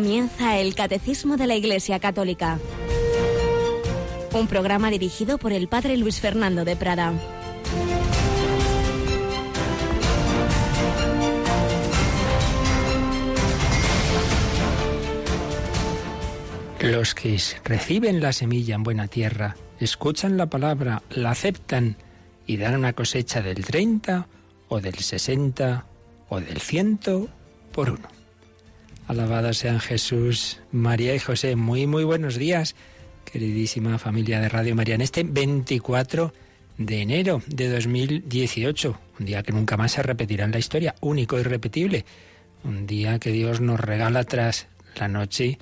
Comienza el Catecismo de la Iglesia Católica. Un programa dirigido por el Padre Luis Fernando de Prada. Los que reciben la semilla en buena tierra, escuchan la palabra, la aceptan y dan una cosecha del 30 o del 60 o del 100 por uno. Alabada sean Jesús, María y José. Muy, muy buenos días, queridísima familia de Radio María, en este 24 de enero de 2018, un día que nunca más se repetirá en la historia, único y repetible, un día que Dios nos regala tras la noche,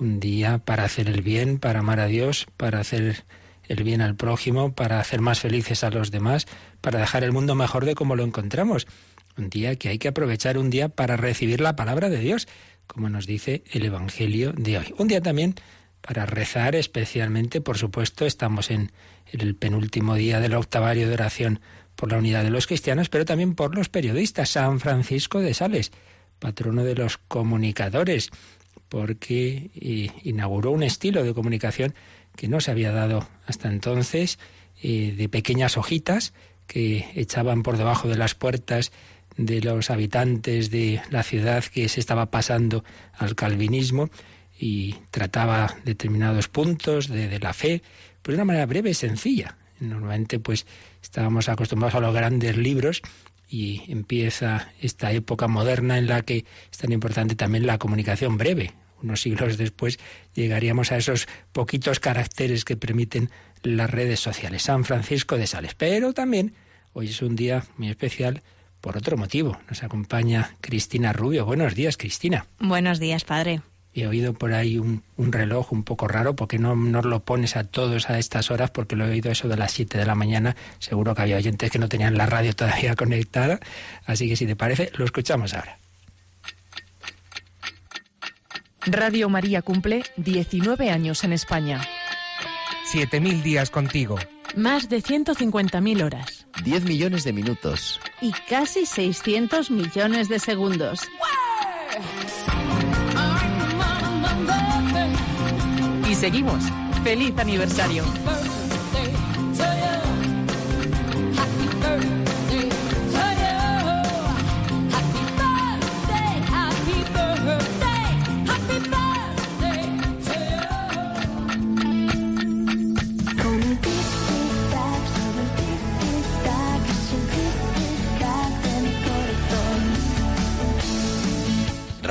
un día para hacer el bien, para amar a Dios, para hacer el bien al prójimo, para hacer más felices a los demás, para dejar el mundo mejor de como lo encontramos. Un día que hay que aprovechar un día para recibir la palabra de Dios, como nos dice el Evangelio de hoy. Un día también para rezar especialmente, por supuesto, estamos en el penúltimo día del octavario de oración por la unidad de los cristianos, pero también por los periodistas. San Francisco de Sales, patrono de los comunicadores, porque eh, inauguró un estilo de comunicación que no se había dado hasta entonces, eh, de pequeñas hojitas que echaban por debajo de las puertas de los habitantes de la ciudad que se estaba pasando al calvinismo y trataba determinados puntos de, la fe, pero de una manera breve y sencilla. Normalmente pues estábamos acostumbrados a los grandes libros y empieza esta época moderna en la que es tan importante también la comunicación breve. Unos siglos después llegaríamos a esos poquitos caracteres que permiten las redes sociales. San Francisco de Sales. Pero también hoy es un día muy especial por otro motivo. Nos acompaña Cristina Rubio. Buenos días, Cristina. Buenos días, padre. He oído por ahí un, reloj un poco raro, porque no nos lo pones a todos a estas horas, porque lo he oído eso de las 7 de la mañana. Seguro que había oyentes que no tenían la radio todavía conectada. Así que si te parece, lo escuchamos ahora. Radio María cumple 19 años en España. 7.000 días contigo. Más de 150.000 horas. 10 millones de minutos. Y casi 600 millones de segundos. Y seguimos. ¡Feliz aniversario!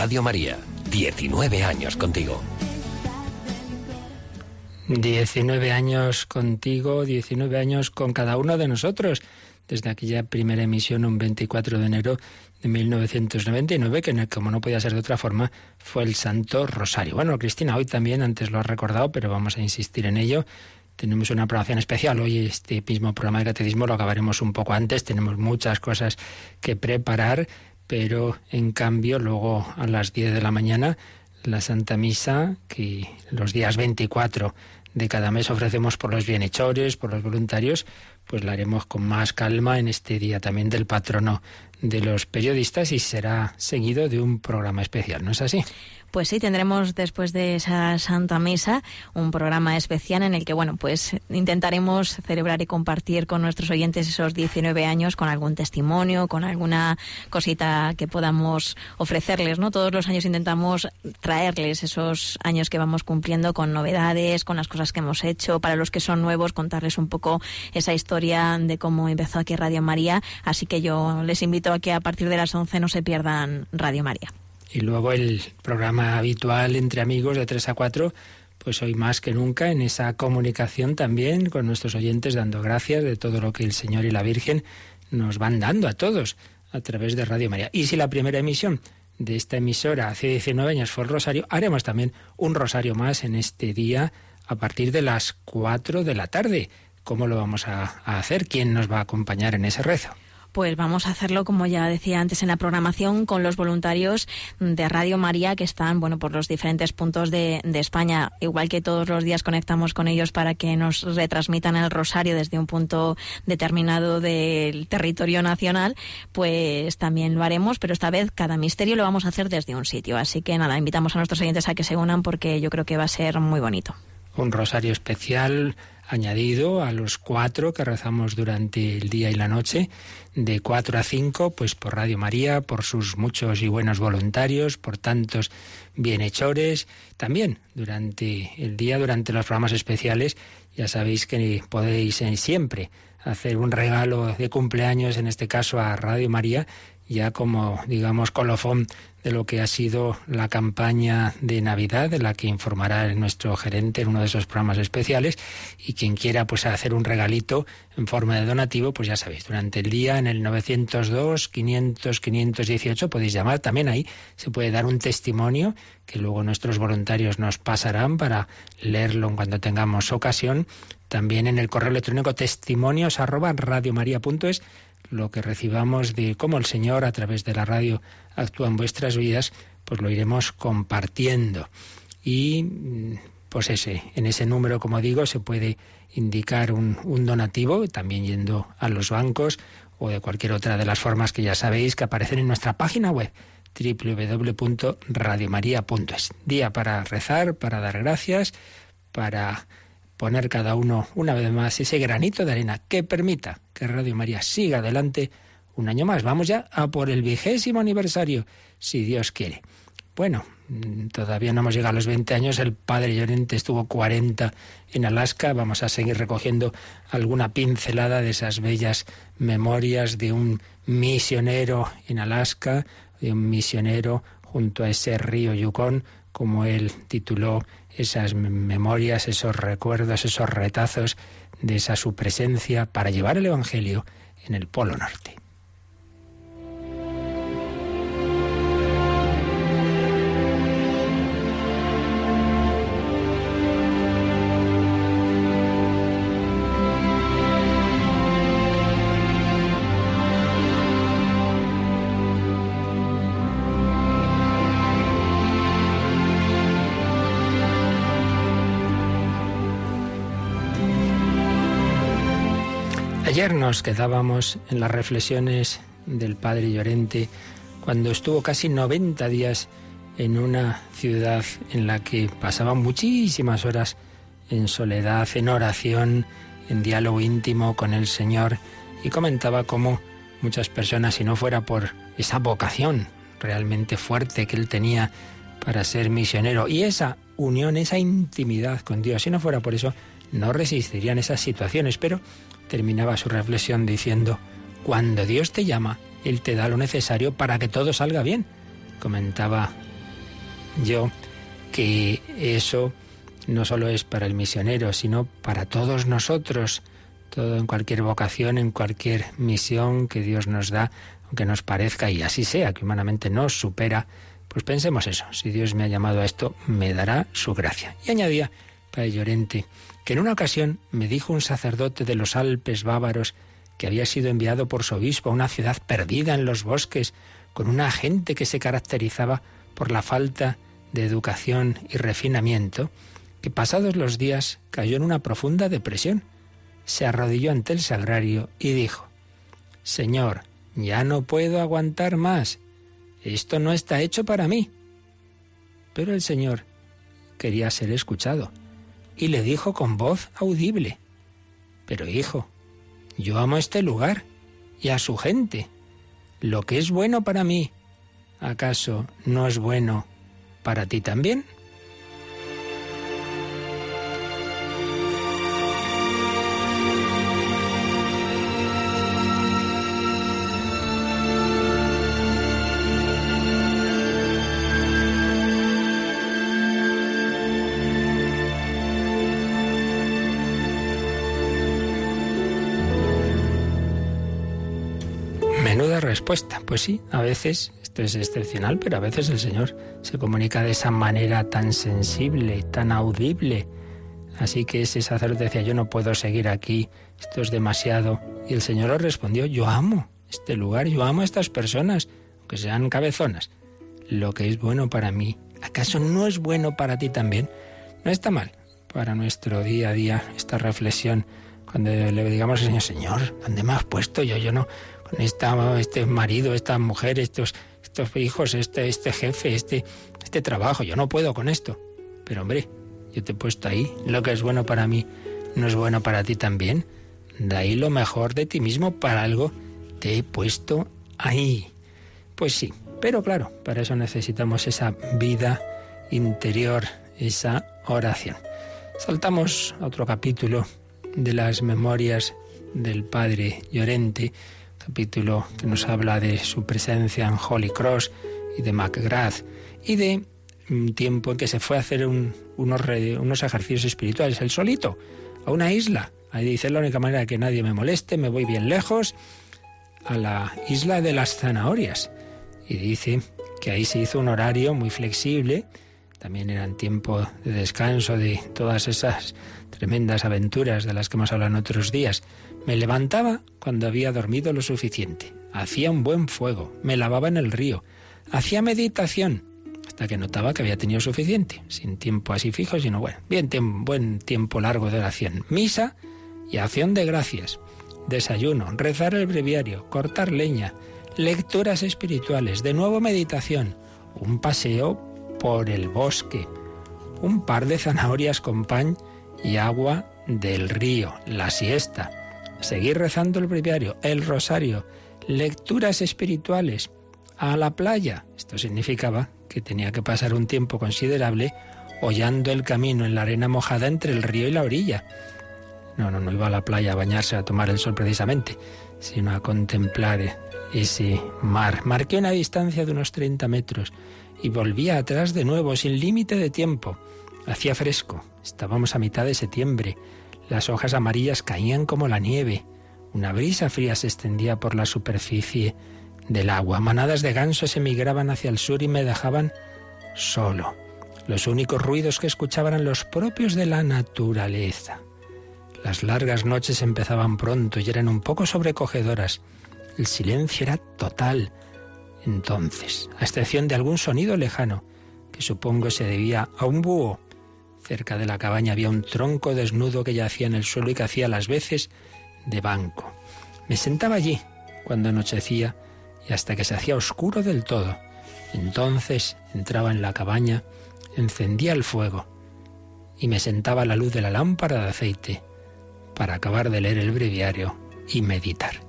Radio María, 19 años contigo. 19 años contigo, 19 años con cada uno de nosotros, desde aquella primera emisión un 24 de enero de 1999, que como no podía ser de otra forma, fue el Santo Rosario. Bueno, Cristina, hoy también, antes lo has recordado, pero vamos a insistir en ello, tenemos una programación especial. Hoy este mismo programa de catecismo lo acabaremos un poco antes, tenemos muchas cosas que preparar pero en cambio luego a las 10 de la mañana la Santa Misa, que los días 24 de cada mes ofrecemos por los bienhechores, por los voluntarios, pues la haremos con más calma en este día también del patrono de los periodistas y será seguido de un programa especial, ¿no es así? Pues sí, tendremos después de esa Santa Misa un programa especial en el que, bueno, pues intentaremos celebrar y compartir con nuestros oyentes esos 19 años con algún testimonio, con alguna cosita que podamos ofrecerles, ¿no? Todos los años intentamos traerles esos años que vamos cumpliendo con novedades, con las cosas que hemos hecho. Para los que son nuevos, contarles un poco esa historia de cómo empezó aquí Radio María. Así que yo les invito a que a partir de las 11 no se pierdan Radio María. Y luego el programa habitual entre amigos de 3 a 4, pues hoy más que nunca en esa comunicación también con nuestros oyentes, dando gracias de todo lo que el Señor y la Virgen nos van dando a todos a través de Radio María. Y si la primera emisión de esta emisora hace 19 años fue el Rosario, haremos también un Rosario más en este día a partir de las 4 de la tarde. ¿Cómo lo vamos a, a hacer? ¿Quién nos va a acompañar en ese rezo? Pues vamos a hacerlo, como ya decía antes en la programación, con los voluntarios de Radio María que están, bueno, por los diferentes puntos de, España. Igual que todos los días conectamos con ellos para que nos retransmitan el rosario desde un punto determinado del territorio nacional, pues también lo haremos, pero esta vez cada misterio lo vamos a hacer desde un sitio. Así que nada, invitamos a nuestros oyentes a que se unan porque yo creo que va a ser muy bonito. Un rosario especial añadido a los cuatro que rezamos durante el día y la noche, de cuatro a cinco, pues por Radio María, por sus muchos y buenos voluntarios, por tantos bienhechores, también durante el día, durante los programas especiales, ya sabéis que podéis eh, siempre hacer un regalo de cumpleaños, en este caso a Radio María, ya como, digamos, colofón de lo que ha sido la campaña de Navidad, de la que informará nuestro gerente en uno de esos programas especiales. Y quien quiera pues hacer un regalito en forma de donativo, pues ya sabéis, durante el día en el 902 500 518 podéis llamar. También ahí se puede dar un testimonio que luego nuestros voluntarios nos pasarán para leerlo cuando tengamos ocasión. También en el correo electrónico testimonios arroba radiomaria.es lo que recibamos de cómo el Señor a través de la radio actúa en vuestras vidas, pues lo iremos compartiendo. Y mm, pues ese, en ese número, como digo, se puede indicar un, donativo, también yendo a los bancos o de cualquier otra de las formas que ya sabéis que aparecen en nuestra página web www.radiomaria.es. Día para rezar, para dar gracias, para poner cada uno una vez más ese granito de arena que permita que Radio María siga adelante un año más. Vamos ya a por el vigésimo aniversario, si Dios quiere. Bueno, mm, todavía no hemos llegado a los 20 años, el padre Llorente estuvo 40 en Alaska, vamos a seguir recogiendo alguna pincelada de esas bellas memorias de un misionero en Alaska, de un misionero junto a ese río Yukon, como él tituló esas memorias, esos recuerdos, esos retazos de esa su presencia para llevar el Evangelio en el Polo Norte. Nos quedábamos en las reflexiones del padre Llorente cuando estuvo casi 90 días en una ciudad en la que pasaba muchísimas horas en soledad, en oración, en diálogo íntimo con el Señor y comentaba cómo muchas personas, si no fuera por esa vocación realmente fuerte que él tenía para ser misionero y esa unión, esa intimidad con Dios, si no fuera por eso, no resistirían esas situaciones, pero terminaba su reflexión diciendo, cuando Dios te llama, Él te da lo necesario para que todo salga bien. Comentaba yo que eso no solo es para el misionero, sino para todos nosotros, todo en cualquier vocación, en cualquier misión que Dios nos da, aunque nos parezca y así sea, que humanamente nos supera, pues pensemos eso, si Dios me ha llamado a esto, me dará su gracia. Y añadía, Padre Llorente, que en una ocasión me dijo un sacerdote de los Alpes bávaros que había sido enviado por su obispo a una ciudad perdida en los bosques, con una gente que se caracterizaba por la falta de educación y refinamiento, que pasados los días cayó en una profunda depresión. Se arrodilló ante el sagrario y dijo, Señor, ya no puedo aguantar más. Esto no está hecho para mí. Pero el Señor quería ser escuchado y le dijo con voz audible, Pero hijo, yo amo este lugar y a su gente. Lo que es bueno para mí, ¿acaso no es bueno para ti también? Pues sí, a veces esto es excepcional, pero a veces el Señor se comunica de esa manera tan sensible, tan audible. Así que ese sacerdote decía, yo no puedo seguir aquí, esto es demasiado. Y el Señor le respondió, yo amo este lugar, yo amo a estas personas, aunque sean cabezonas. Lo que es bueno para mí, ¿acaso no es bueno para ti también? No está mal para nuestro día a día esta reflexión cuando le digamos al Señor, Señor, ¿dónde me has puesto yo? Yo no, con este marido, esta mujer, estos, estos hijos, este, este jefe, este, este trabajo, yo no puedo con esto. Pero hombre, yo te he puesto ahí, lo que es bueno para mí no es bueno para ti también. De ahí lo mejor de ti mismo para algo te he puesto ahí. Pues sí, pero claro, para eso necesitamos esa vida interior, esa oración. Saltamos a otro capítulo de las memorias del Padre Llorente, capítulo que nos habla de su presencia en Holy Cross y de Macgrath y de un tiempo en que se fue a hacer unos, unos ejercicios espirituales, el solito, a una isla. Ahí dice, la única manera de que nadie me moleste, me voy bien lejos, a la isla de las zanahorias. Y dice que ahí se hizo un horario muy flexible, también eran tiempo de descanso de todas esas tremendas aventuras de las que hemos hablado en otros días. Me levantaba cuando había dormido lo suficiente, hacía un buen fuego, me lavaba en el río, hacía meditación, hasta que notaba que había tenido suficiente, sin tiempo así fijo, sino bueno, bien buen tiempo largo de oración, misa y acción de gracias, desayuno, rezar el breviario, cortar leña, lecturas espirituales, de nuevo meditación, un paseo por el bosque, un par de zanahorias con pan y agua del río, la siesta, seguir rezando el breviario, el rosario, lecturas espirituales, a la playa. Esto significaba que tenía que pasar un tiempo considerable hollando el camino en la arena mojada entre el río y la orilla. No, no, no iba a la playa a bañarse, a tomar el sol precisamente, sino a contemplar ese mar. Marqué una distancia de unos 30 metros y volvía atrás de nuevo, sin límite de tiempo. Hacía fresco, estábamos a mitad de septiembre, las hojas amarillas caían como la nieve, una brisa fría se extendía por la superficie del agua, manadas de gansos emigraban hacia el sur y me dejaban solo. Los únicos ruidos que escuchaban eran los propios de la naturaleza. Las largas noches empezaban pronto y eran un poco sobrecogedoras. El silencio era total, entonces, a excepción de algún sonido lejano, que supongo se debía a un búho. Cerca de la cabaña había un tronco desnudo que yacía en el suelo y que hacía las veces de banco. Me sentaba allí cuando anochecía y hasta que se hacía oscuro del todo. Entonces entraba en la cabaña, encendía el fuego y me sentaba a la luz de la lámpara de aceite para acabar de leer el breviario y meditar.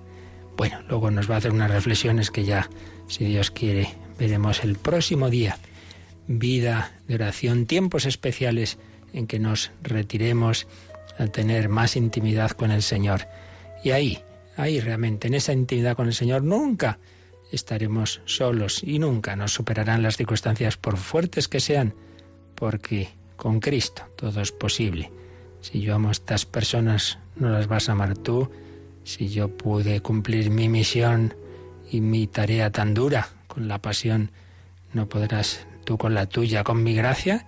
Bueno, luego nos va a hacer unas reflexiones que ya si Dios quiere, veremos el próximo día. Vida de oración, tiempos especiales en que nos retiremos a tener más intimidad con el Señor. Y ahí, ahí realmente, en esa intimidad con el Señor, nunca estaremos solos y nunca nos superarán las circunstancias por fuertes que sean, porque con Cristo todo es posible. Si yo amo a estas personas, no las vas a amar tú. Si yo pude cumplir mi misión, y mi tarea tan dura con la pasión, no podrás tú con la tuya, con mi gracia,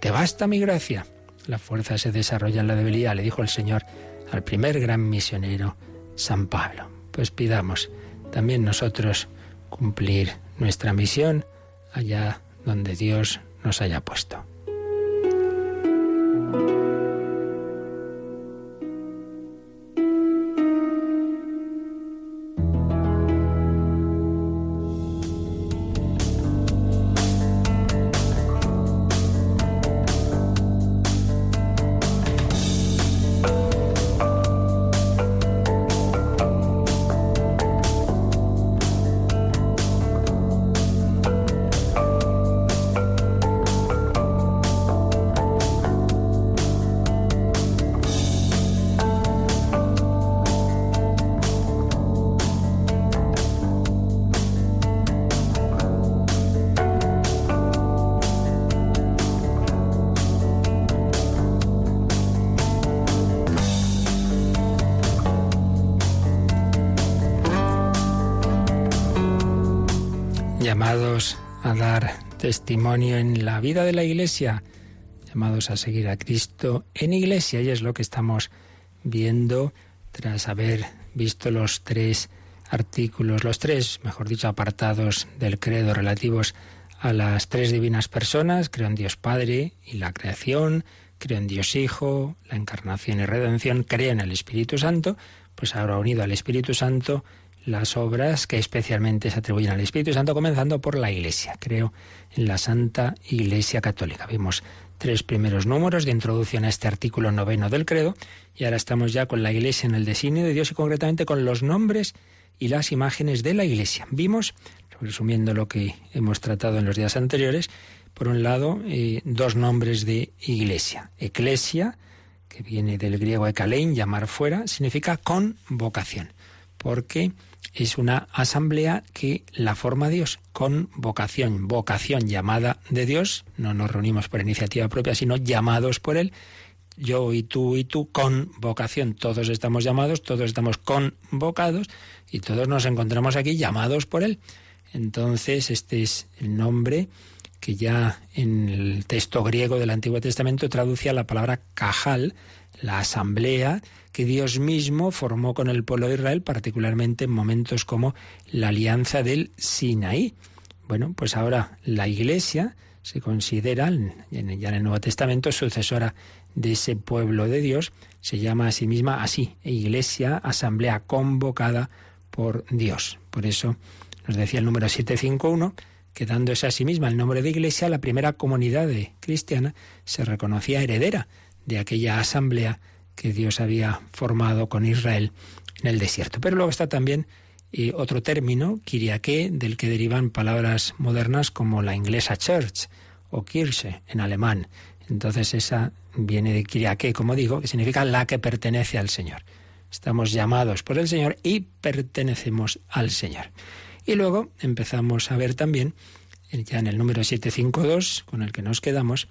te basta mi gracia. La fuerza se desarrolla en la debilidad, le dijo el Señor al primer gran misionero, San Pablo. Pues pidamos también nosotros cumplir nuestra misión allá donde Dios nos haya puesto. Llamados a dar testimonio en la vida de la Iglesia, llamados a seguir a Cristo en Iglesia, y es lo que estamos viendo tras haber visto los tres artículos, los tres, mejor dicho, apartados del credo relativos a las tres divinas personas, creo en Dios Padre y la creación, creo en Dios Hijo, la encarnación y redención, creo en el Espíritu Santo, pues ahora unido al Espíritu Santo las obras que especialmente se atribuyen al Espíritu Santo, comenzando por la Iglesia. Creo en la Santa Iglesia Católica. Vimos tres primeros números de introducción a este artículo noveno del credo y ahora estamos ya con la Iglesia en el designio de Dios y concretamente con los nombres y las imágenes de la Iglesia. Vimos, resumiendo lo que hemos tratado en los días anteriores, por un lado, eh, dos nombres de Iglesia. Eclesia, que viene del griego ekalein, llamar fuera, significa convocación, porque es una asamblea que la forma Dios, con vocación, vocación llamada de Dios, no nos reunimos por iniciativa propia, sino llamados por Él, yo y tú y tú, con vocación, todos estamos llamados, todos estamos convocados y todos nos encontramos aquí llamados por Él. Entonces, este es el nombre que ya en el texto griego del Antiguo Testamento traduce a la palabra cajal, la asamblea que Dios mismo formó con el pueblo de Israel, particularmente en momentos como la alianza del Sinaí. Bueno, pues ahora la Iglesia se considera, ya en el Nuevo Testamento, sucesora de ese pueblo de Dios, se llama a sí misma así, Iglesia, asamblea convocada por Dios. Por eso nos decía el número 751 que dándose a sí misma el nombre de Iglesia, la primera comunidad cristiana se reconocía heredera de aquella asamblea que Dios había formado con Israel en el desierto. Pero luego está también eh, otro término, kiriake, del que derivan palabras modernas como la inglesa church o Kirche en alemán. Entonces esa viene de kiriake, como digo, que significa la que pertenece al Señor. Estamos llamados por el Señor y pertenecemos al Señor. Y luego empezamos a ver también, eh, ya en el número 752, con el que nos quedamos,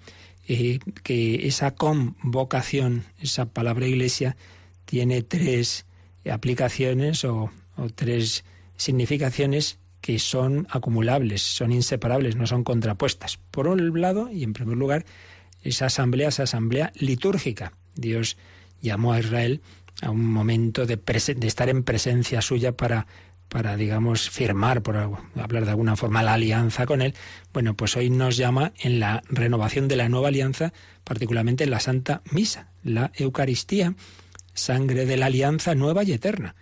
eh, que esa convocación, esa palabra iglesia, tiene tres aplicaciones o, tres significaciones que son acumulables, son inseparables, no son contrapuestas. Por un lado, y en primer lugar, esa asamblea, esa asamblea litúrgica. Dios llamó a Israel a un momento de estar en presencia suya para para, digamos, firmar, por hablar de alguna forma, la alianza con Él, bueno, pues hoy nos llama en la renovación de la nueva alianza, particularmente en la Santa Misa, la Eucaristía, sangre de la alianza nueva y eterna.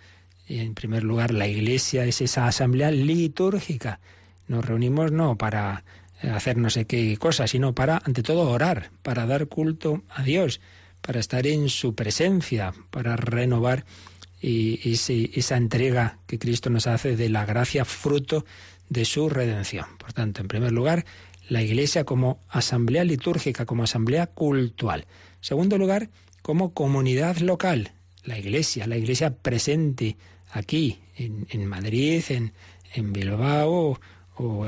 En primer lugar, la Iglesia es esa asamblea litúrgica. Nos reunimos no para hacer no sé qué cosa, sino para, ante todo, orar, para dar culto a Dios, para estar en su presencia, para renovar y, esa entrega que Cristo nos hace de la gracia fruto de su redención. Por tanto, en primer lugar, la Iglesia como asamblea litúrgica, como asamblea cultural. En segundo lugar, como comunidad local. La Iglesia, la Iglesia presente aquí, en, Madrid, en, Bilbao o,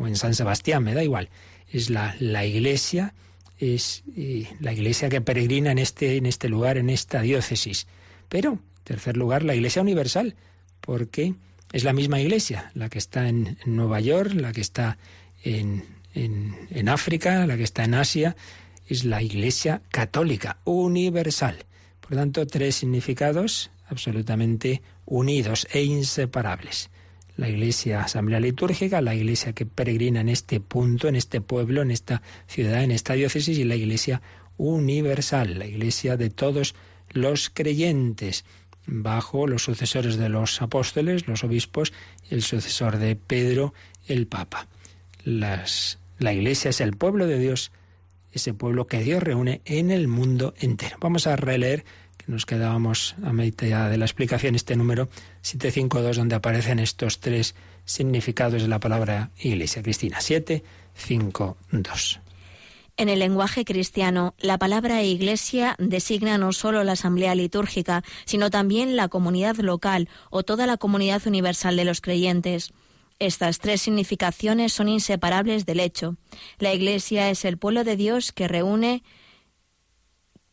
en San Sebastián, me da igual. Es la, la Iglesia, es eh, la Iglesia que peregrina en este, en este lugar, en esta diócesis. Pero tercer lugar, la Iglesia Universal, porque es la misma Iglesia, la que está en, Nueva York, la que está en, en, África, la que está en Asia, es la Iglesia Católica Universal. Por tanto, tres significados absolutamente unidos e inseparables. La Iglesia Asamblea Litúrgica, la Iglesia que peregrina en este punto, en este pueblo, en esta ciudad, en esta diócesis, y la Iglesia Universal, la Iglesia de todos los creyentes bajo los sucesores de los apóstoles, los obispos, y el sucesor de Pedro, el Papa. La Iglesia es el pueblo de Dios, ese pueblo que Dios reúne en el mundo entero. Vamos a releer, que nos quedábamos a mitad de la explicación, este número 752, donde aparecen estos tres significados de la palabra Iglesia. Cristina, 752. En el lenguaje cristiano, la palabra iglesia designa no solo la asamblea litúrgica, sino también la comunidad local o toda la comunidad universal de los creyentes. Estas tres significaciones son inseparables del hecho. La Iglesia es el pueblo de Dios que reúne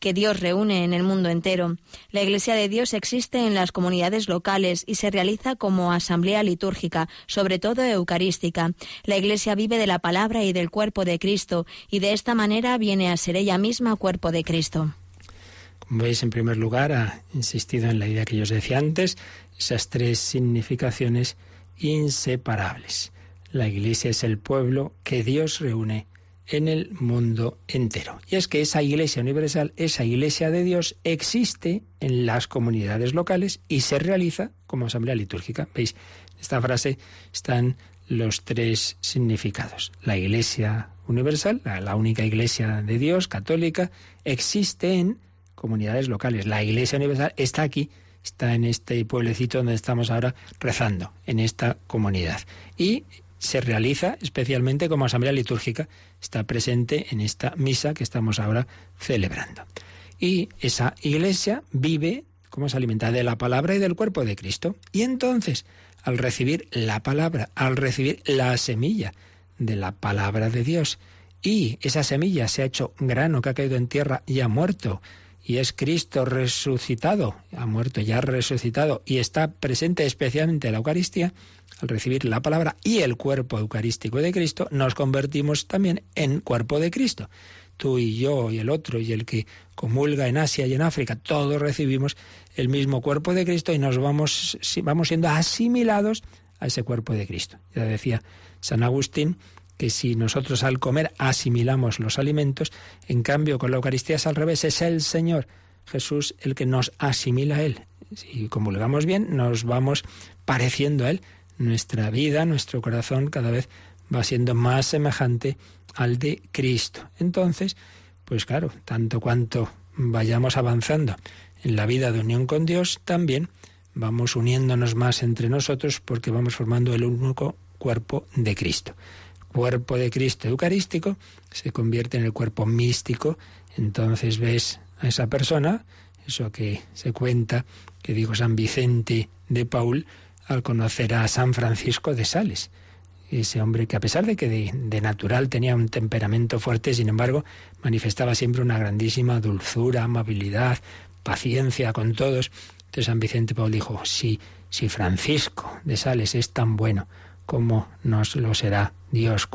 que Dios reúne en el mundo entero. La Iglesia de Dios existe en las comunidades locales y se realiza como asamblea litúrgica, sobre todo eucarística. La Iglesia vive de la palabra y del cuerpo de Cristo y de esta manera viene a ser ella misma cuerpo de Cristo. Como veis, en primer lugar, ha insistido en la idea que yo os decía antes, esas tres significaciones inseparables. La Iglesia es el pueblo que Dios reúne en el mundo entero. Y es que esa Iglesia universal, esa Iglesia de Dios, existe en las comunidades locales y se realiza como asamblea litúrgica. ¿Veis? En esta frase están los tres significados. La Iglesia universal, la, única Iglesia de Dios, católica, existe en comunidades locales. La Iglesia universal está aquí, está en este pueblecito donde estamos ahora rezando, en esta comunidad. Y se realiza especialmente como asamblea litúrgica, está presente en esta misa que estamos ahora celebrando. Y esa iglesia vive, como se alimenta de la palabra y del cuerpo de Cristo. Y entonces, al recibir la palabra, al recibir la semilla de la palabra de Dios, y esa semilla se ha hecho grano que ha caído en tierra y ha muerto, y es Cristo resucitado, ha muerto, ya ha resucitado, y está presente especialmente en la Eucaristía, al recibir la palabra y el cuerpo eucarístico de Cristo, nos convertimos también en cuerpo de Cristo. Tú y yo y el otro y el que comulga en Asia y en África, todos recibimos el mismo cuerpo de Cristo y nos vamos, vamos siendo asimilados a ese cuerpo de Cristo. Ya decía San Agustín que si nosotros al comer asimilamos los alimentos, en cambio con la Eucaristía es al revés, es el Señor Jesús el que nos asimila a Él. Si comulgamos bien, nos vamos pareciendo a Él nuestra vida, nuestro corazón cada vez va siendo más semejante al de Cristo. Entonces, pues claro, tanto cuanto vayamos avanzando en la vida de unión con Dios, también vamos uniéndonos más entre nosotros porque vamos formando el único cuerpo de Cristo. Cuerpo de Cristo eucarístico se convierte en el cuerpo místico, entonces ves a esa persona, eso que se cuenta, que dijo San Vicente de Paul, al conocer a San Francisco de Sales. Ese hombre que a pesar de que de, natural tenía un temperamento fuerte, sin embargo, manifestaba siempre una grandísima dulzura, amabilidad, paciencia con todos. Entonces San Vicente Paul dijo, si, si Francisco de Sales es tan bueno, ¿cómo nos lo será Dios?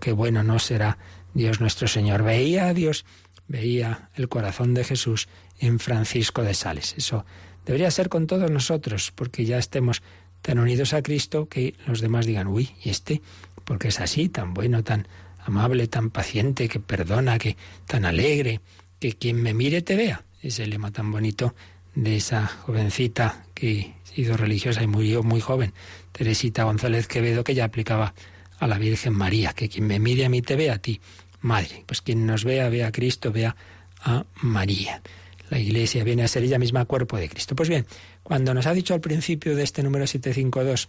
qué bueno no será Dios nuestro Señor? Veía a Dios, veía el corazón de Jesús en Francisco de Sales. Eso Debería ser con todos nosotros, porque ya estemos tan unidos a Cristo que los demás digan, uy, ¿y este? Porque es así, tan bueno, tan amable, tan paciente, que perdona, que tan alegre, que quien me mire te vea. Es el lema tan bonito de esa jovencita que ha sido religiosa y murió muy joven, Teresita González Quevedo, que ya aplicaba a la Virgen María, que quien me mire a mí te vea a ti, madre. Pues quien nos vea, vea a Cristo, vea a María. La Iglesia viene a ser ella misma cuerpo de Cristo. Pues bien, cuando nos ha dicho al principio de este número 752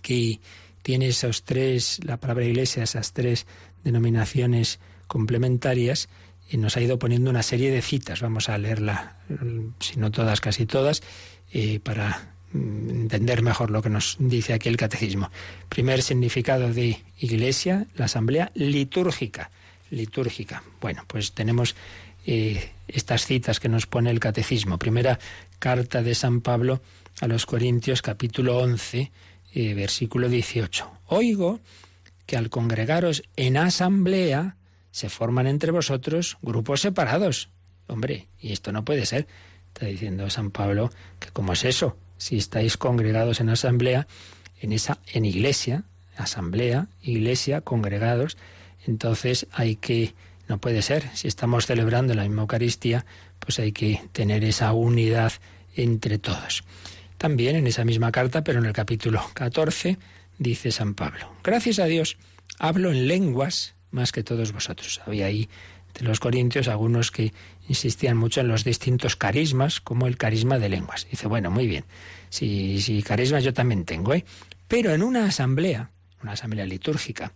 que tiene esos tres, la palabra Iglesia, esas tres denominaciones complementarias, y nos ha ido poniendo una serie de citas. Vamos a leerla, si no todas, casi todas, eh, para entender mejor lo que nos dice aquí el catecismo. Primer significado de iglesia, la asamblea litúrgica. Litúrgica. Bueno, pues tenemos eh, estas citas que nos pone el catecismo. Primera carta de San Pablo a los Corintios capítulo 11, eh, versículo 18. Oigo que al congregaros en asamblea se forman entre vosotros grupos separados. Hombre, y esto no puede ser. Está diciendo San Pablo que cómo es eso. Si estáis congregados en asamblea, en esa en iglesia, asamblea, iglesia, congregados, entonces hay que no puede ser. Si estamos celebrando la misma Eucaristía, pues hay que tener esa unidad entre todos. También en esa misma carta, pero en el capítulo 14, dice San Pablo, gracias a Dios, hablo en lenguas más que todos vosotros. Había ahí de los corintios algunos que insistían mucho en los distintos carismas, como el carisma de lenguas. Dice, bueno, muy bien, si, si carismas yo también tengo, ¿eh? Pero en una asamblea, una asamblea litúrgica,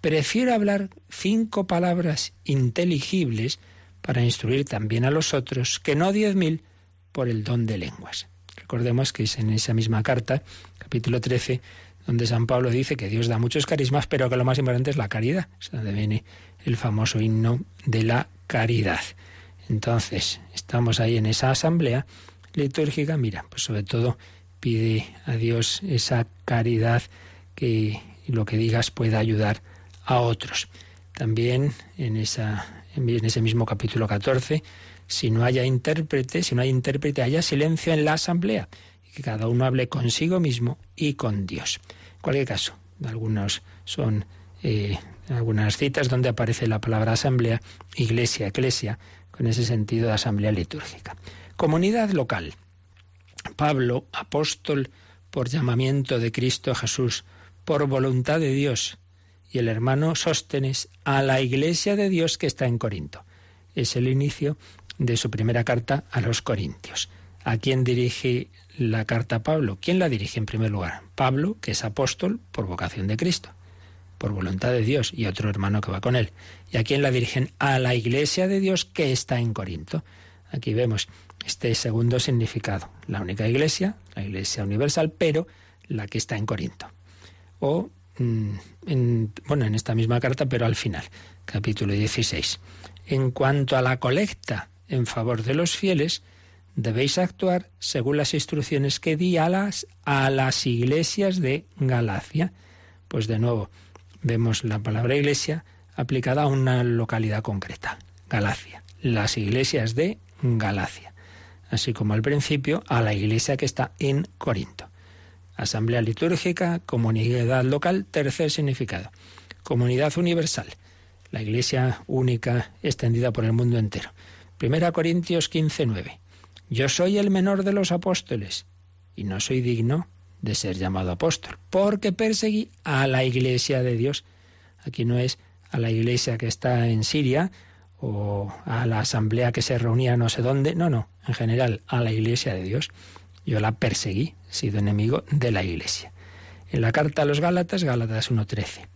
prefiero hablar cinco palabras inteligibles para instruir también a los otros que no diez mil por el don de lenguas. Recordemos que es en esa misma carta, capítulo 13, donde San Pablo dice que Dios da muchos carismas, pero que lo más importante es la caridad. Es donde viene el famoso himno de la caridad. Entonces, estamos ahí en esa asamblea litúrgica, mira, pues sobre todo pide a Dios esa caridad que lo que digas pueda ayudar a otros. También en esa, en ese mismo capítulo 14, si no haya intérprete, si no hay intérprete, haya silencio en la asamblea, y que cada uno hable consigo mismo y con Dios. En cualquier caso, algunos son eh, algunas citas donde aparece la palabra asamblea, iglesia, eclesia, con ese sentido de asamblea litúrgica. Comunidad local. Pablo, apóstol por llamamiento de Cristo Jesús, por voluntad de Dios, y el hermano Sóstenes a la iglesia de Dios que está en Corinto. Es el inicio de su primera carta a los Corintios. ¿A quién dirige la carta Pablo? ¿Quién la dirige en primer lugar? Pablo, que es apóstol por vocación de Cristo, por voluntad de Dios, y otro hermano que va con él. ¿Y a quién la dirigen? A la iglesia de Dios que está en Corinto. Aquí vemos este segundo significado. La única iglesia, la iglesia universal, pero la que está en Corinto. O, mm, en, bueno, en esta misma carta, pero al final, capítulo 16. En cuanto a la colecta en favor de los fieles, debéis actuar según las instrucciones que di a las, a las iglesias de Galacia. Pues de nuevo, vemos la palabra iglesia aplicada a una localidad concreta, Galacia, las iglesias de Galacia, así como al principio a la iglesia que está en Corinto. Asamblea litúrgica, comunidad local, tercer significado. Comunidad universal, la iglesia única extendida por el mundo entero. Primera Corintios 15:9. Yo soy el menor de los apóstoles y no soy digno de ser llamado apóstol, porque perseguí a la iglesia de Dios. Aquí no es a la iglesia que está en Siria o a la asamblea que se reunía no sé dónde, no, no, en general a la iglesia de Dios. Yo la perseguí, he sido enemigo de la iglesia. En la carta a los Gálatas, Gálatas 1.13,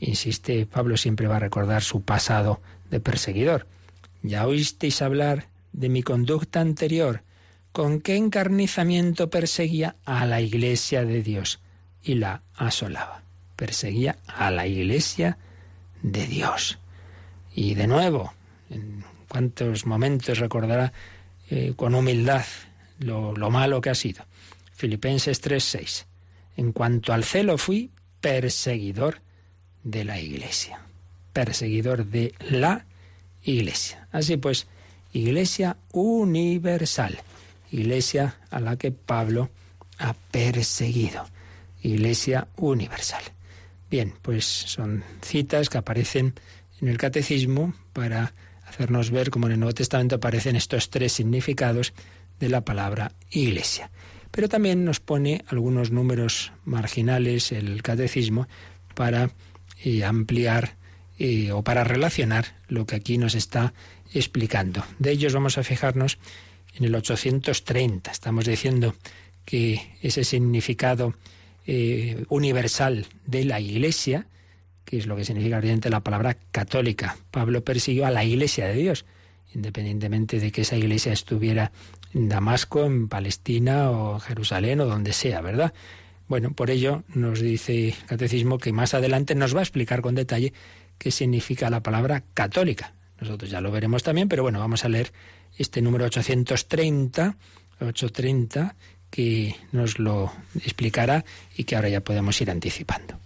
insiste, Pablo siempre va a recordar su pasado de perseguidor. Ya oísteis hablar de mi conducta anterior, con qué encarnizamiento perseguía a la iglesia de Dios y la asolaba. Perseguía a la iglesia de Dios. Y de nuevo, en cuántos momentos recordará eh, con humildad lo, lo malo que ha sido. Filipenses 3:6. En cuanto al celo fui perseguidor de la iglesia. Perseguidor de la iglesia. Así pues, iglesia universal. Iglesia a la que Pablo ha perseguido. Iglesia universal. Bien, pues son citas que aparecen en el catecismo para hacernos ver cómo en el Nuevo Testamento aparecen estos tres significados de la palabra iglesia. Pero también nos pone algunos números marginales el catecismo para eh, ampliar eh, o para relacionar lo que aquí nos está explicando. De ellos vamos a fijarnos en el 830. Estamos diciendo que ese significado eh, universal de la Iglesia, que es lo que significa evidentemente la palabra católica. Pablo persiguió a la Iglesia de Dios, independientemente de que esa Iglesia estuviera en Damasco, en Palestina o Jerusalén o donde sea, ¿verdad? Bueno, por ello nos dice el Catecismo que más adelante nos va a explicar con detalle qué significa la palabra católica. Nosotros ya lo veremos también, pero bueno, vamos a leer este número 830, 830, que nos lo explicará y que ahora ya podemos ir anticipando.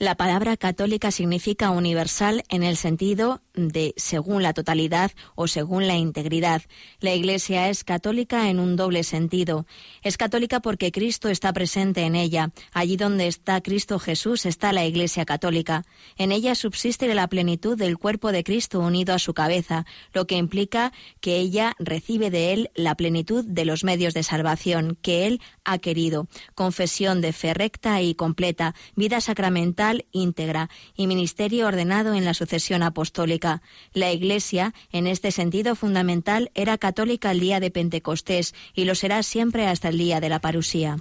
La palabra católica significa universal en el sentido de según la totalidad o según la integridad. La Iglesia es católica en un doble sentido. Es católica porque Cristo está presente en ella. Allí donde está Cristo Jesús está la Iglesia católica. En ella subsiste la plenitud del cuerpo de Cristo unido a su cabeza, lo que implica que ella recibe de él la plenitud de los medios de salvación que él ha querido. Confesión de fe recta y completa, vida sacramental íntegra y ministerio ordenado en la sucesión apostólica. La Iglesia, en este sentido fundamental, era católica el día de Pentecostés y lo será siempre hasta el día de la parusía.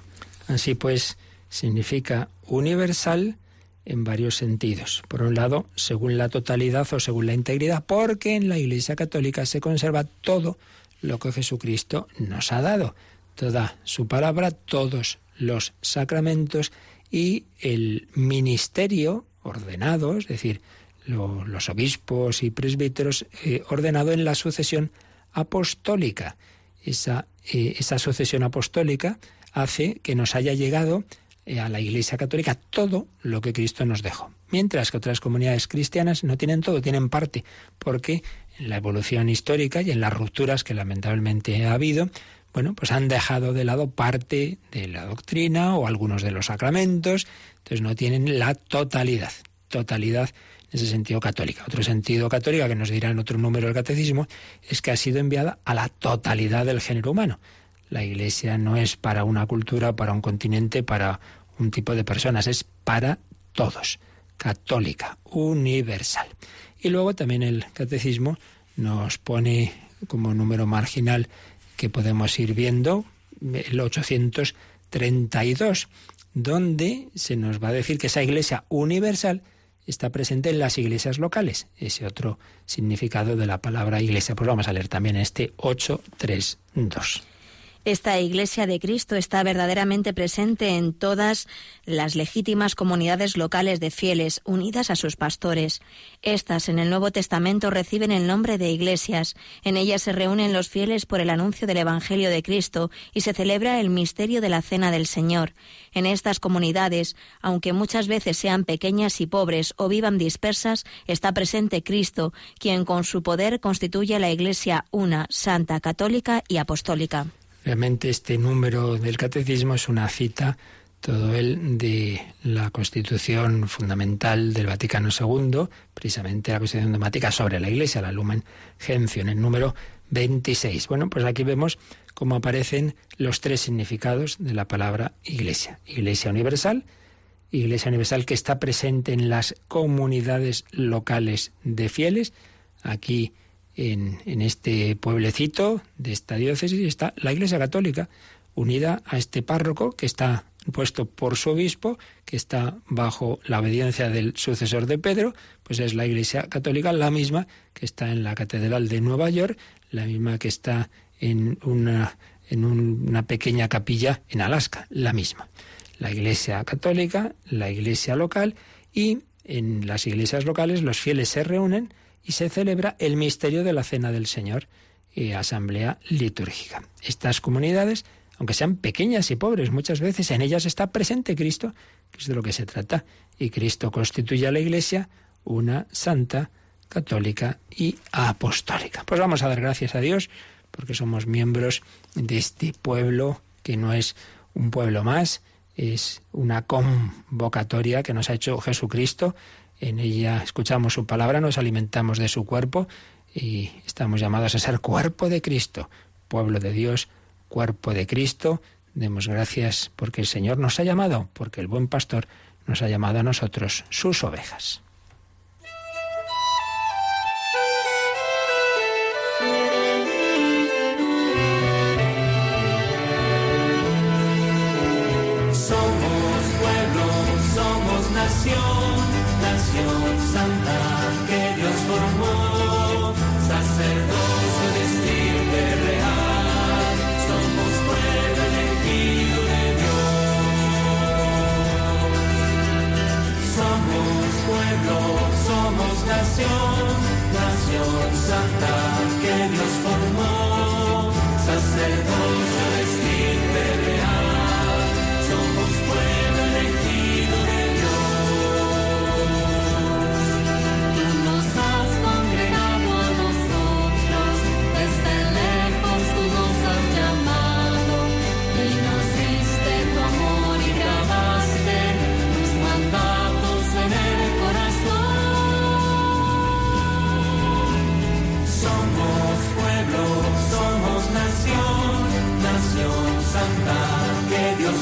Así pues, significa universal en varios sentidos. Por un lado, según la totalidad o según la integridad, porque en la Iglesia Católica se conserva todo lo que Jesucristo nos ha dado, toda su palabra, todos los sacramentos y el ministerio ordenado, es decir, los obispos y presbíteros eh, ordenado en la sucesión apostólica. Esa, eh, esa sucesión apostólica hace que nos haya llegado eh, a la Iglesia Católica todo lo que Cristo nos dejó. mientras que otras comunidades cristianas no tienen todo, tienen parte, porque en la evolución histórica y en las rupturas que lamentablemente ha habido, bueno, pues han dejado de lado parte de la doctrina o algunos de los sacramentos, entonces no tienen la totalidad, totalidad en ese sentido católica. Otro sentido católica que nos dirá en otro número del catecismo es que ha sido enviada a la totalidad del género humano. La Iglesia no es para una cultura, para un continente, para un tipo de personas, es para todos, católica, universal. Y luego también el catecismo nos pone como número marginal que podemos ir viendo el 832, donde se nos va a decir que esa iglesia universal está presente en las iglesias locales. Ese otro significado de la palabra iglesia. Pues vamos a leer también este 832. Esta Iglesia de Cristo está verdaderamente presente en todas las legítimas comunidades locales de fieles unidas a sus pastores. Estas en el Nuevo Testamento reciben el nombre de iglesias. En ellas se reúnen los fieles por el anuncio del Evangelio de Cristo y se celebra el misterio de la Cena del Señor. En estas comunidades, aunque muchas veces sean pequeñas y pobres o vivan dispersas, está presente Cristo, quien con su poder constituye la Iglesia una, santa, católica y apostólica. Realmente este número del catecismo es una cita, todo él, de la Constitución fundamental del Vaticano II, precisamente la Constitución dogmática sobre la Iglesia, la Lumen Gentium, el número 26. Bueno, pues aquí vemos cómo aparecen los tres significados de la palabra Iglesia. Iglesia universal, Iglesia universal que está presente en las comunidades locales de fieles. Aquí en, este pueblecito de esta diócesis está la Iglesia Católica, unida a este párroco que está puesto por su obispo, que está bajo la obediencia del sucesor de Pedro, pues es la Iglesia Católica la misma que está en la Catedral de Nueva York, la misma que está en una, en una pequeña capilla en Alaska, la misma. La Iglesia Católica, la Iglesia local y en las iglesias locales los fieles se reúnen y se celebra el misterio de la Cena del Señor y asamblea litúrgica. Estas comunidades, aunque sean pequeñas y pobres, muchas veces en ellas está presente Cristo, que es de lo que se trata, y Cristo constituye a la Iglesia una santa, católica y apostólica. Pues vamos a dar gracias a Dios porque somos miembros de este pueblo que no es un pueblo más, es una convocatoria que nos ha hecho Jesucristo en ella escuchamos su palabra, nos alimentamos de su cuerpo y estamos llamados a ser cuerpo de Cristo, pueblo de Dios, cuerpo de Cristo. Demos gracias porque el Señor nos ha llamado, porque el buen pastor nos ha llamado a nosotros, sus ovejas. Nación santa que Dios formó, sacerdocio de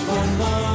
que Dios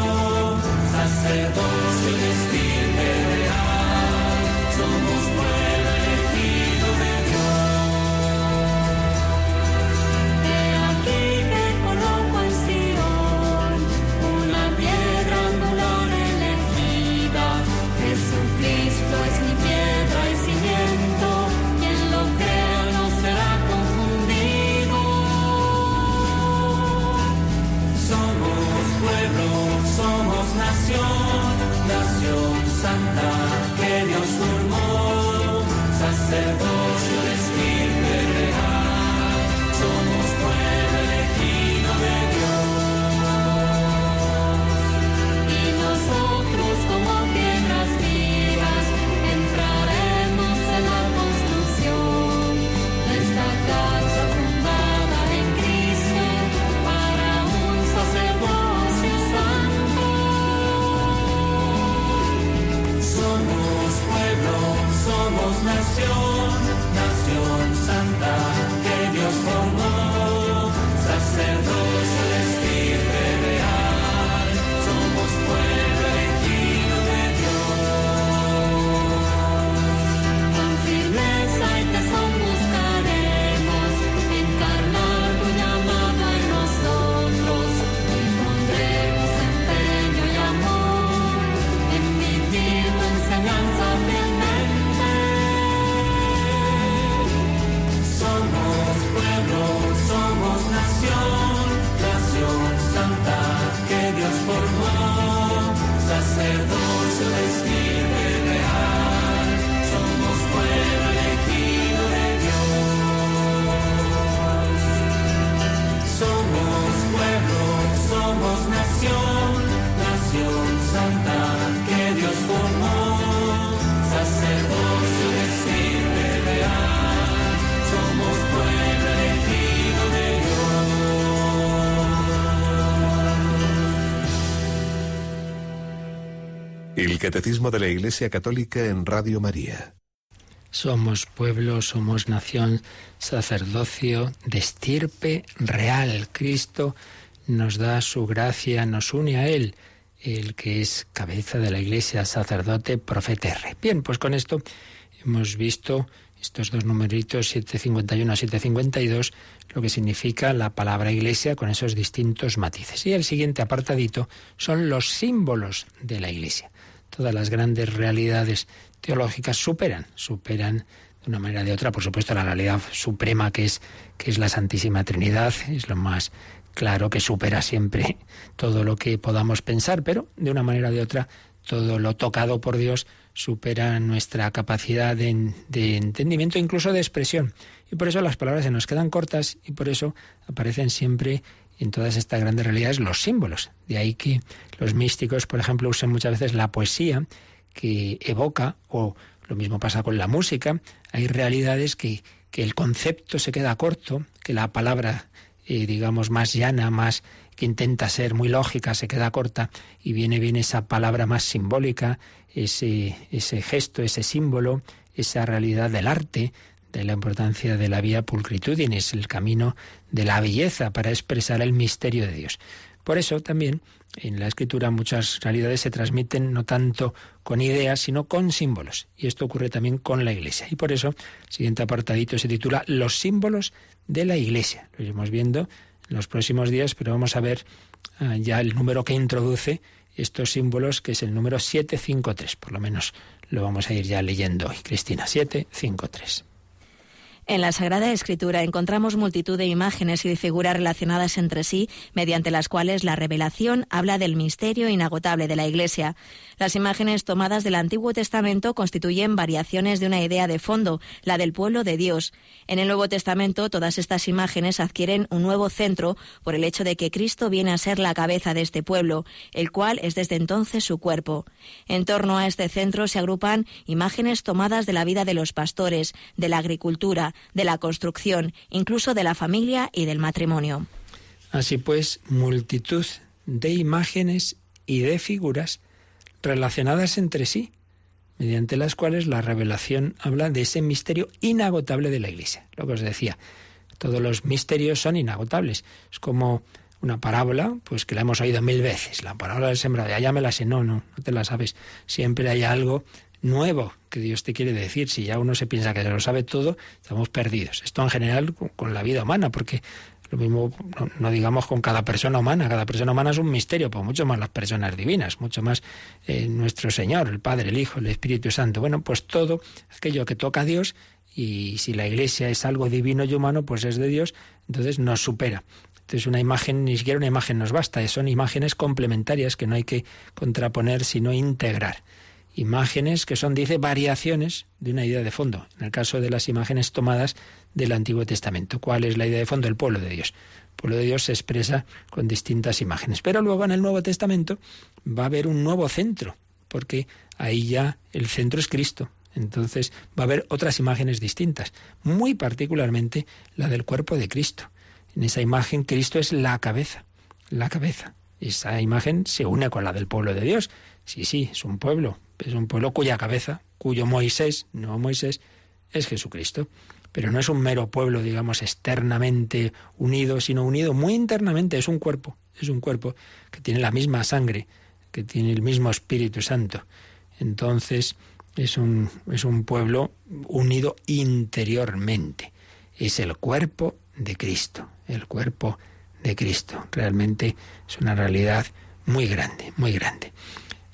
Catecismo de la Iglesia Católica en Radio María. Somos pueblo, somos nación, sacerdocio de estirpe real. Cristo nos da su gracia, nos une a Él, el que es cabeza de la Iglesia, sacerdote, profeta. Bien, pues con esto hemos visto estos dos numeritos, 751 a 752, lo que significa la palabra iglesia con esos distintos matices. Y el siguiente apartadito son los símbolos de la iglesia. Todas las grandes realidades teológicas superan, superan de una manera o de otra, por supuesto, la realidad suprema que es, que es la Santísima Trinidad, es lo más claro que supera siempre todo lo que podamos pensar, pero de una manera o de otra, todo lo tocado por Dios supera nuestra capacidad de, de, entendimiento, incluso de expresión. Y por eso las palabras se nos quedan cortas y por eso aparecen siempre en todas estas grandes realidades los símbolos. De ahí que los místicos, por ejemplo, usan muchas veces la poesía que evoca, o lo mismo pasa con la música, hay realidades que, que el concepto se queda corto, que la palabra, eh, digamos, más llana, más que intenta ser muy lógica, se queda corta y viene bien esa palabra más simbólica, ese, ese gesto, ese símbolo, esa realidad del arte, de la importancia de la vía pulcritudinis, el camino de la belleza para expresar el misterio de Dios. Por eso también en la escritura muchas realidades se transmiten no tanto con ideas, sino con símbolos. Y esto ocurre también con la Iglesia. Y por eso el siguiente apartadito se titula Los símbolos de la Iglesia. Lo iremos viendo en los próximos días, pero vamos a ver uh, ya el número que introduce estos símbolos, que es el número 753. Por lo menos lo vamos a ir ya leyendo hoy. Cristina, 753. En la Sagrada Escritura encontramos multitud de imágenes y de figuras relacionadas entre sí, mediante las cuales la revelación habla del misterio inagotable de la Iglesia. Las imágenes tomadas del Antiguo Testamento constituyen variaciones de una idea de fondo, la del pueblo de Dios. En el Nuevo Testamento todas estas imágenes adquieren un nuevo centro por el hecho de que Cristo viene a ser la cabeza de este pueblo, el cual es desde entonces su cuerpo. En torno a este centro se agrupan imágenes tomadas de la vida de los pastores, de la agricultura, de la construcción, incluso de la familia y del matrimonio. Así pues, multitud de imágenes y de figuras relacionadas entre sí, mediante las cuales la revelación habla de ese misterio inagotable de la Iglesia. Lo que os decía, todos los misterios son inagotables. Es como una parábola, pues que la hemos oído mil veces. La parábola del sembrador, ya me la sé, no, no, no te la sabes. Siempre hay algo nuevo que Dios te quiere decir. Si ya uno se piensa que se lo sabe todo, estamos perdidos. Esto en general con la vida humana, porque lo mismo, no, digamos con cada persona humana, cada persona humana es un misterio, pues mucho más las personas divinas, mucho más eh, nuestro Señor, el Padre, el Hijo, el Espíritu Santo. Bueno, pues todo aquello que toca a Dios, y si la Iglesia es algo divino y humano, pues es de Dios, entonces nos supera. Entonces una imagen, ni siquiera una imagen nos basta, son imágenes complementarias que no hay que contraponer, sino integrar imágenes que son, dice, variaciones de una idea de fondo. En el caso de las imágenes tomadas del Antiguo Testamento. ¿Cuál es la idea de fondo? El pueblo de Dios. El pueblo de Dios se expresa con distintas imágenes. Pero luego en el Nuevo Testamento va a haber un nuevo centro, porque ahí ya el centro es Cristo. Entonces va a haber otras imágenes distintas, muy particularmente la del cuerpo de Cristo. En esa imagen Cristo es la cabeza, la cabeza. Esa imagen se une con la del pueblo de Dios. Sí, sí, es un pueblo, es un pueblo cuya cabeza, cuyo Moisés, no Moisés, es Jesucristo. pero no es un mero pueblo, digamos, externamente unido, sino unido muy internamente, es un cuerpo, es un cuerpo que tiene la misma sangre, que tiene el mismo Espíritu Santo. Entonces, es un, es un pueblo unido interiormente. Es el cuerpo de Cristo, el cuerpo de Cristo. Realmente es una realidad muy grande, muy grande.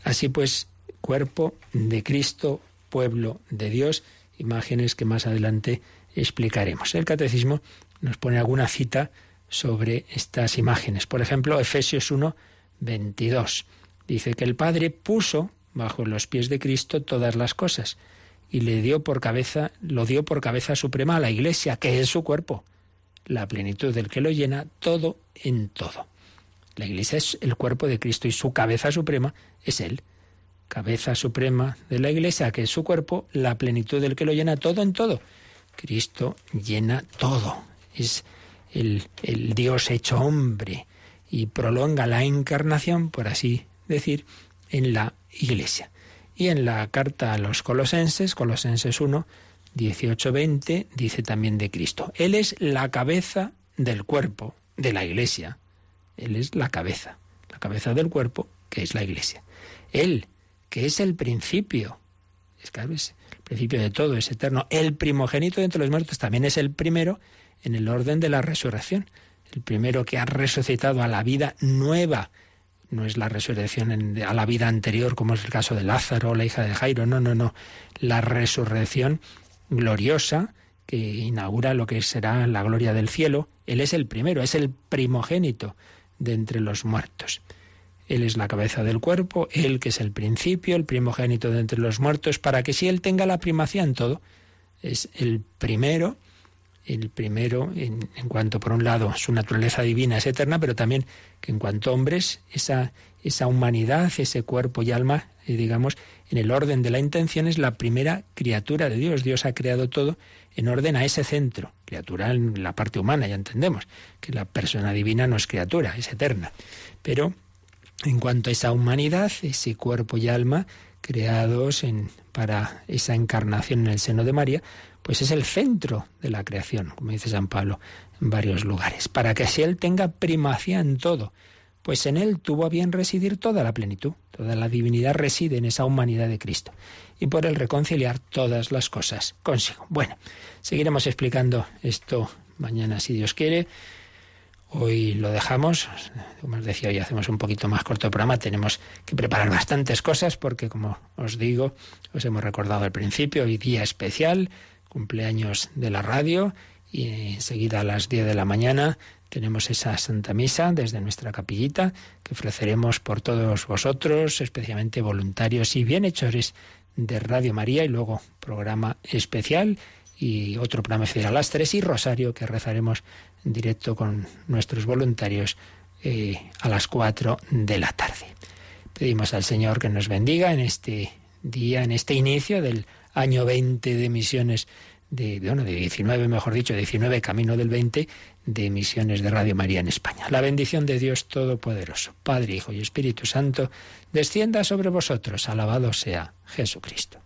Así pues, cuerpo de Cristo, pueblo de Dios, imágenes que más adelante explicaremos. El catecismo nos pone alguna cita sobre estas imágenes. Por ejemplo, Efesios 1, 22. Dice que el Padre puso bajo los pies de Cristo todas las cosas y le dio por cabeza, lo dio por cabeza suprema a la Iglesia, que es su cuerpo, la plenitud del que lo llena todo en todo. La Iglesia es el cuerpo de Cristo y su cabeza suprema es Él. Cabeza suprema de la Iglesia, que es su cuerpo, la plenitud del que lo llena todo en todo. Cristo llena todo. Es el, el Dios hecho hombre y prolonga la encarnación, por así decir, en la Iglesia. Y en la carta a los Colosenses, Colosenses 1, 18-20, dice también de Cristo. Él es la cabeza del cuerpo de la Iglesia. Él es la cabeza, la cabeza del cuerpo, que es la Iglesia. Él, que es el principio, es, claro, es el principio de todo, es eterno. El primogénito entre los muertos también es el primero en el orden de la resurrección. El primero que ha resucitado a la vida nueva. No es la resurrección en- a la vida anterior, como es el caso de Lázaro la hija de Jairo. No, no, no. La resurrección gloriosa que inaugura lo que será la gloria del cielo. Él es el primero, es el primogénito de entre los muertos. Él es la cabeza del cuerpo, Él que es el principio, el primogénito de entre los muertos, para que si Él tenga la primacía en todo, es el primero, el primero en, cuanto, por un lado, su naturaleza divina es eterna, pero también que en cuanto hombres, esa, esa humanidad, ese cuerpo y alma, eh, digamos, en el orden de la intención es la primera criatura de Dios. Dios ha creado todo en orden a ese centro. Criatura en la parte humana, ya entendemos, que la persona divina no es criatura, es eterna. Pero en cuanto a esa humanidad, ese cuerpo y alma creados en, para esa encarnación en el seno de María, pues es el centro de la creación, como dice San Pablo en varios lugares, para que si Él tenga primacía en todo, pues en Él tuvo a bien residir toda la plenitud, toda la divinidad reside en esa humanidad de Cristo, y por Él reconciliar todas las cosas consigo. Bueno, seguiremos explicando esto mañana si Dios quiere. Hoy lo dejamos, como os decía, hoy hacemos un poquito más corto el programa, tenemos que preparar bastantes cosas porque, como os digo, os hemos recordado al principio, hoy día especial, cumpleaños de la radio y enseguida a las 10 de la mañana tenemos esa Santa Misa desde nuestra capillita que ofreceremos por todos vosotros, especialmente voluntarios y bienhechores de Radio María y luego programa especial y otro programa especial a las 3 y Rosario que rezaremos directo con nuestros voluntarios eh, a las 4 de la tarde. Pedimos al Señor que nos bendiga en este día, en este inicio del año 20 de misiones, de, bueno, de 19, mejor dicho, 19 camino del 20 de misiones de Radio María en España. La bendición de Dios Todopoderoso, Padre, Hijo y Espíritu Santo, descienda sobre vosotros. Alabado sea Jesucristo.